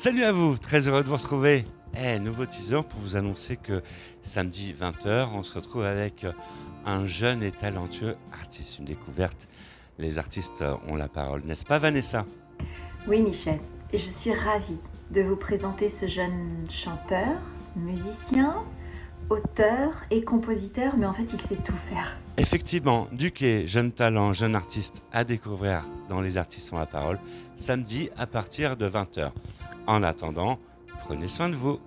Salut à vous, très heureux de vous retrouver. Eh, nouveau teaser pour vous annoncer que samedi 20h, on se retrouve avec un jeune et talentueux artiste, une découverte. Les artistes ont la parole, n'est-ce pas Vanessa? Oui Michel, je suis ravie de vous présenter ce jeune chanteur, musicien, auteur et compositeur, mais en fait il sait tout faire. Effectivement, Duquet, jeune talent, jeune artiste à découvrir dans Les artistes ont la parole, samedi à partir de 20h. En attendant, prenez soin de vous.